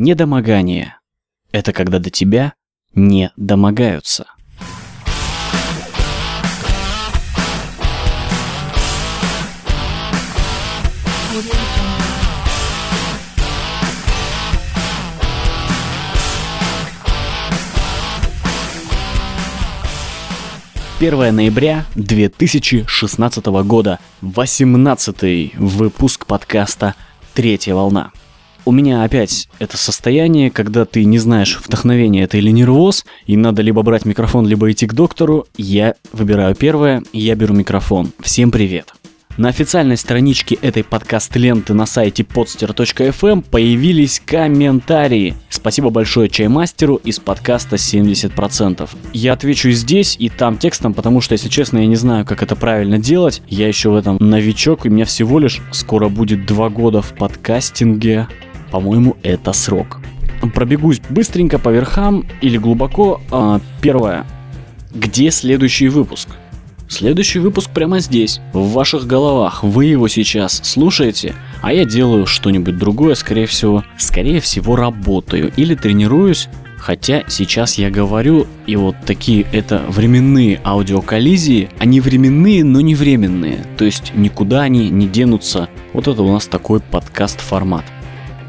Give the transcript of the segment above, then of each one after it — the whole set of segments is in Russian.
Недомогание – это когда до тебя не домогаются. 1 ноября 2016 года, 18 выпуск подкаста «Третья волна». У меня опять это состояние, когда ты не знаешь, вдохновение это или нервоз, и надо либо брать микрофон, либо идти к доктору. Я выбираю первое, я беру микрофон. Всем привет. На официальной страничке этой подкаст-ленты на сайте podster.fm появились комментарии. Спасибо большое чаймастеру из подкаста 70%. Я отвечу здесь и там текстом, потому что, если честно, я не знаю, как это правильно делать. Я еще в этом новичок, и у меня всего лишь скоро будет два года в подкастинге. По-моему, это срок. Пробегусь быстренько по верхам или глубоко. А, первое. Где следующий выпуск? Следующий выпуск прямо здесь, в ваших головах. Вы его сейчас слушаете, а я делаю что-нибудь другое, скорее всего. Скорее всего, работаю или тренируюсь. Хотя сейчас я говорю, и вот такие это временные аудиоколлизии, они временные, но не временные. То есть никуда они не денутся. Вот это у нас такой подкаст формат.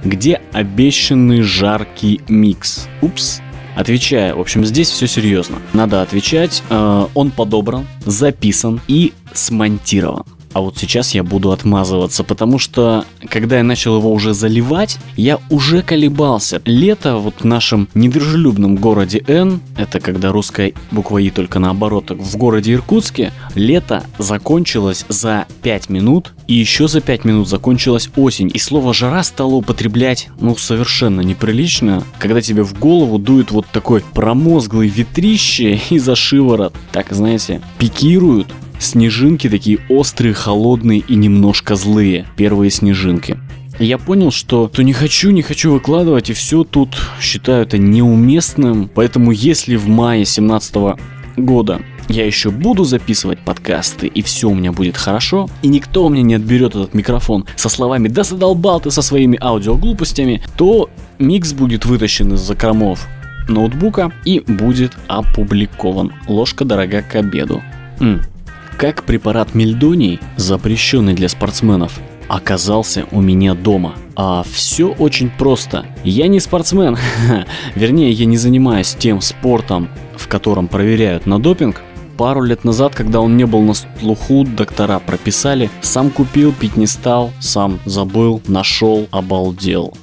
Где обещанный жаркий микс? Упс, Отвечая, в общем, здесь все серьезно. Надо отвечать. Э, он подобран, записан и смонтирован. А вот сейчас я буду отмазываться, потому что, когда я начал его уже заливать, я уже колебался. Лето вот в нашем недружелюбном городе Н, это когда русская буква И только наоборот, в городе Иркутске, лето закончилось за 5 минут, и еще за 5 минут закончилась осень. И слово «жара» стало употреблять, ну, совершенно неприлично, когда тебе в голову дует вот такой промозглый ветрище и за шиворот, так, знаете, пикируют Снежинки такие острые, холодные и немножко злые. Первые снежинки. Я понял, что то не хочу, не хочу выкладывать, и все тут считаю это неуместным. Поэтому если в мае 17 года я еще буду записывать подкасты, и все у меня будет хорошо, и никто у меня не отберет этот микрофон со словами «Да задолбал ты со своими аудиоглупостями», то микс будет вытащен из закромов ноутбука и будет опубликован. Ложка дорога к обеду. М, как препарат мельдоний, запрещенный для спортсменов, оказался у меня дома. А все очень просто. Я не спортсмен, вернее, я не занимаюсь тем спортом, в котором проверяют на допинг. Пару лет назад, когда он не был на слуху, доктора прописали, сам купил, пить не стал, сам забыл, нашел, обалдел.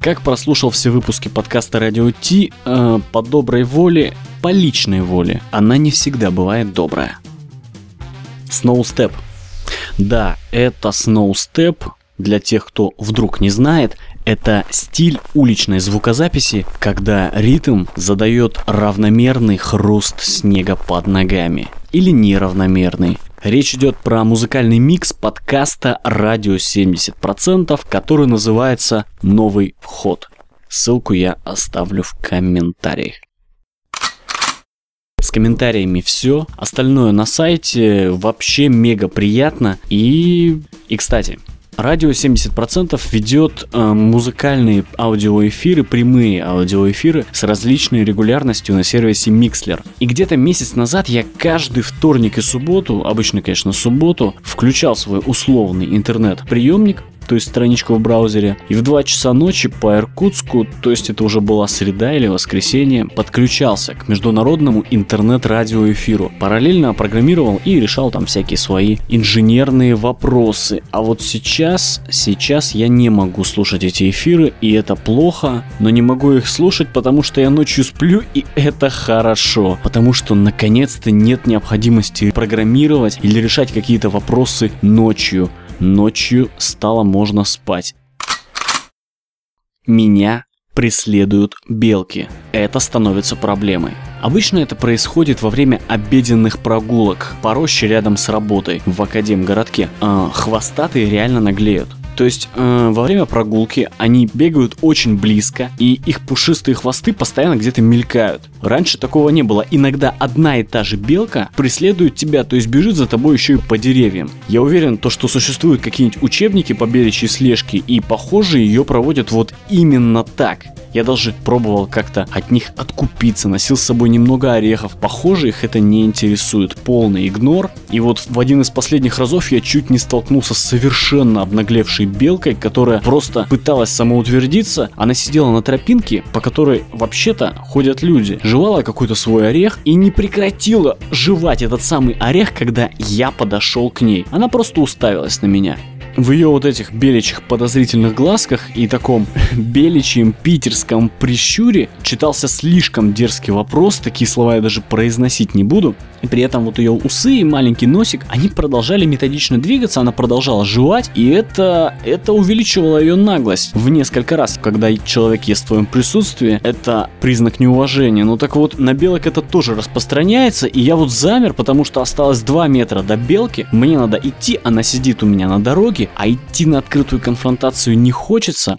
Как прослушал все выпуски подкаста Радио Ти, э, по доброй воле, по личной воле, она не всегда бывает добрая. Step. Да, это Step. Для тех, кто вдруг не знает, это стиль уличной звукозаписи, когда ритм задает равномерный хруст снега под ногами. Или неравномерный. Речь идет про музыкальный микс подкаста «Радио 70%», который называется «Новый вход». Ссылку я оставлю в комментариях. С комментариями все. Остальное на сайте вообще мега приятно. И, и кстати, Радио 70% ведет э, музыкальные аудиоэфиры, прямые аудиоэфиры с различной регулярностью на сервисе Mixler. И где-то месяц назад я каждый вторник и субботу, обычно, конечно, субботу, включал свой условный интернет-приемник то есть страничку в браузере. И в 2 часа ночи по Иркутску, то есть это уже была среда или воскресенье, подключался к международному интернет-радиоэфиру. Параллельно программировал и решал там всякие свои инженерные вопросы. А вот сейчас, сейчас я не могу слушать эти эфиры, и это плохо, но не могу их слушать, потому что я ночью сплю, и это хорошо. Потому что наконец-то нет необходимости программировать или решать какие-то вопросы ночью. Ночью стало можно спать. Меня преследуют белки. Это становится проблемой. Обычно это происходит во время обеденных прогулок по роще рядом с работой в Академгородке. А, хвостатые реально наглеют. То есть э, во время прогулки они бегают очень близко, и их пушистые хвосты постоянно где-то мелькают. Раньше такого не было. Иногда одна и та же белка преследует тебя, то есть бежит за тобой еще и по деревьям. Я уверен, то, что существуют какие-нибудь учебники по беличьей слежке, и похоже ее проводят вот именно так. Я даже пробовал как-то от них откупиться, носил с собой немного орехов. Похоже, их это не интересует. Полный игнор. И вот в один из последних разов я чуть не столкнулся с совершенно обнаглевшей белкой, которая просто пыталась самоутвердиться. Она сидела на тропинке, по которой вообще-то ходят люди. Жевала какой-то свой орех и не прекратила жевать этот самый орех, когда я подошел к ней. Она просто уставилась на меня в ее вот этих беличьих подозрительных глазках и таком беличьем питерском прищуре читался слишком дерзкий вопрос, такие слова я даже произносить не буду. И при этом вот ее усы и маленький носик, они продолжали методично двигаться, она продолжала жевать, и это, это увеличивало ее наглость в несколько раз. Когда человек ест в твоем присутствии, это признак неуважения. Ну так вот, на белок это тоже распространяется, и я вот замер, потому что осталось 2 метра до белки, мне надо идти, она сидит у меня на дороге, а идти на открытую конфронтацию не хочется.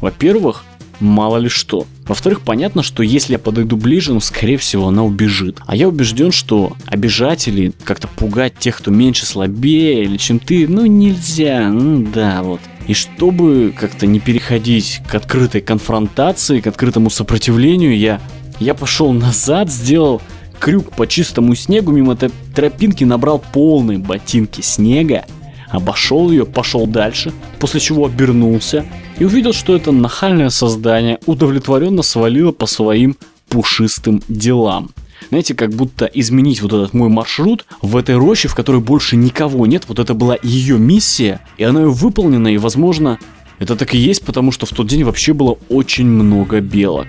Во-первых, мало ли что. Во-вторых, понятно, что если я подойду ближе, ну, скорее всего, она убежит. А я убежден, что обижать или как-то пугать тех, кто меньше, слабее, или чем ты, ну, нельзя. Ну, да, вот. И чтобы как-то не переходить к открытой конфронтации, к открытому сопротивлению, я, я пошел назад, сделал крюк по чистому снегу мимо этой тропинки, набрал полные ботинки снега, обошел ее, пошел дальше, после чего обернулся и увидел, что это нахальное создание удовлетворенно свалило по своим пушистым делам. Знаете, как будто изменить вот этот мой маршрут в этой роще, в которой больше никого нет, вот это была ее миссия, и она ее выполнена, и возможно, это так и есть, потому что в тот день вообще было очень много белок.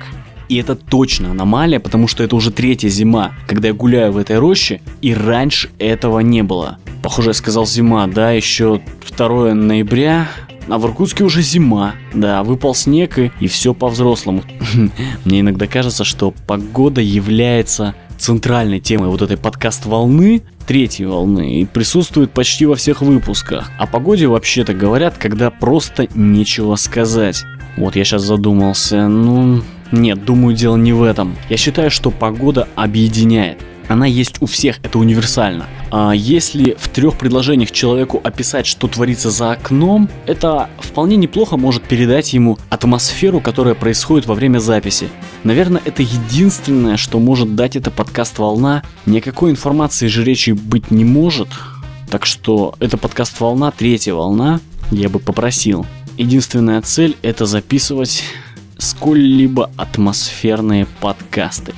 И это точно аномалия, потому что это уже третья зима, когда я гуляю в этой роще, и раньше этого не было. Похоже, я сказал зима, да, еще 2 ноября, а в Иркутске уже зима. Да, выпал снег и, и все по-взрослому. Мне иногда кажется, что погода является центральной темой вот этой подкаст-волны, третьей волны, и присутствует почти во всех выпусках. О погоде вообще-то говорят, когда просто нечего сказать. Вот я сейчас задумался, ну... Нет, думаю, дело не в этом. Я считаю, что погода объединяет она есть у всех, это универсально. А если в трех предложениях человеку описать, что творится за окном, это вполне неплохо может передать ему атмосферу, которая происходит во время записи. Наверное, это единственное, что может дать это подкаст «Волна». Никакой информации же речи быть не может. Так что это подкаст «Волна», третья волна, я бы попросил. Единственная цель это записывать сколь-либо атмосферные подкасты.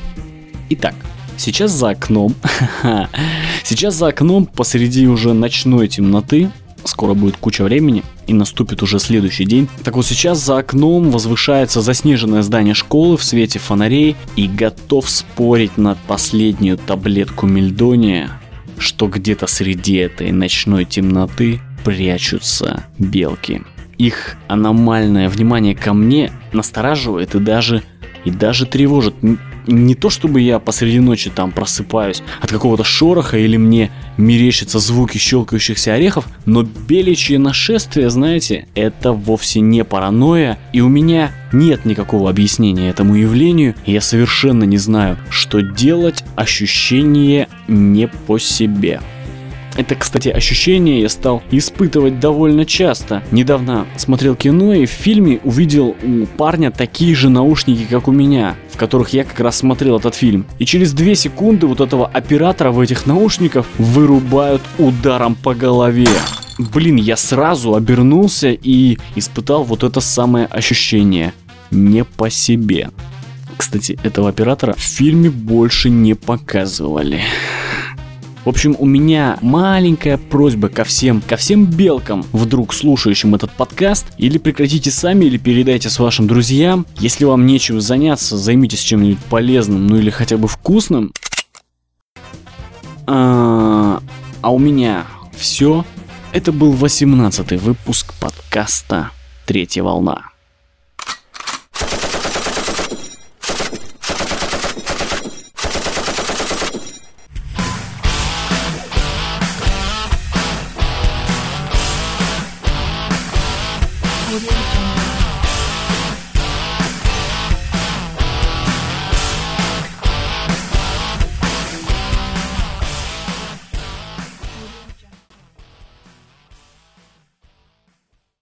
Итак, Сейчас за окном, сейчас за окном посреди уже ночной темноты, скоро будет куча времени, и наступит уже следующий день. Так вот сейчас за окном возвышается заснеженное здание школы в свете фонарей и готов спорить на последнюю таблетку мельдония, что где-то среди этой ночной темноты прячутся белки. Их аномальное внимание ко мне настораживает и даже и даже тревожит не то чтобы я посреди ночи там просыпаюсь от какого-то шороха или мне мерещатся звуки щелкающихся орехов, но беличье нашествие, знаете, это вовсе не паранойя, и у меня нет никакого объяснения этому явлению, и я совершенно не знаю, что делать, ощущение не по себе. Это, кстати, ощущение я стал испытывать довольно часто. Недавно смотрел кино и в фильме увидел у парня такие же наушники, как у меня, в которых я как раз смотрел этот фильм. И через две секунды вот этого оператора в этих наушниках вырубают ударом по голове. Блин, я сразу обернулся и испытал вот это самое ощущение. Не по себе. Кстати, этого оператора в фильме больше не показывали. В общем, у меня маленькая просьба ко всем, ко всем белкам, вдруг слушающим этот подкаст, или прекратите сами, или передайте с вашим друзьям. Если вам нечем заняться, займитесь чем-нибудь полезным, ну или хотя бы вкусным. А, а у меня все. Это был 18 выпуск подкаста «Третья волна». Audio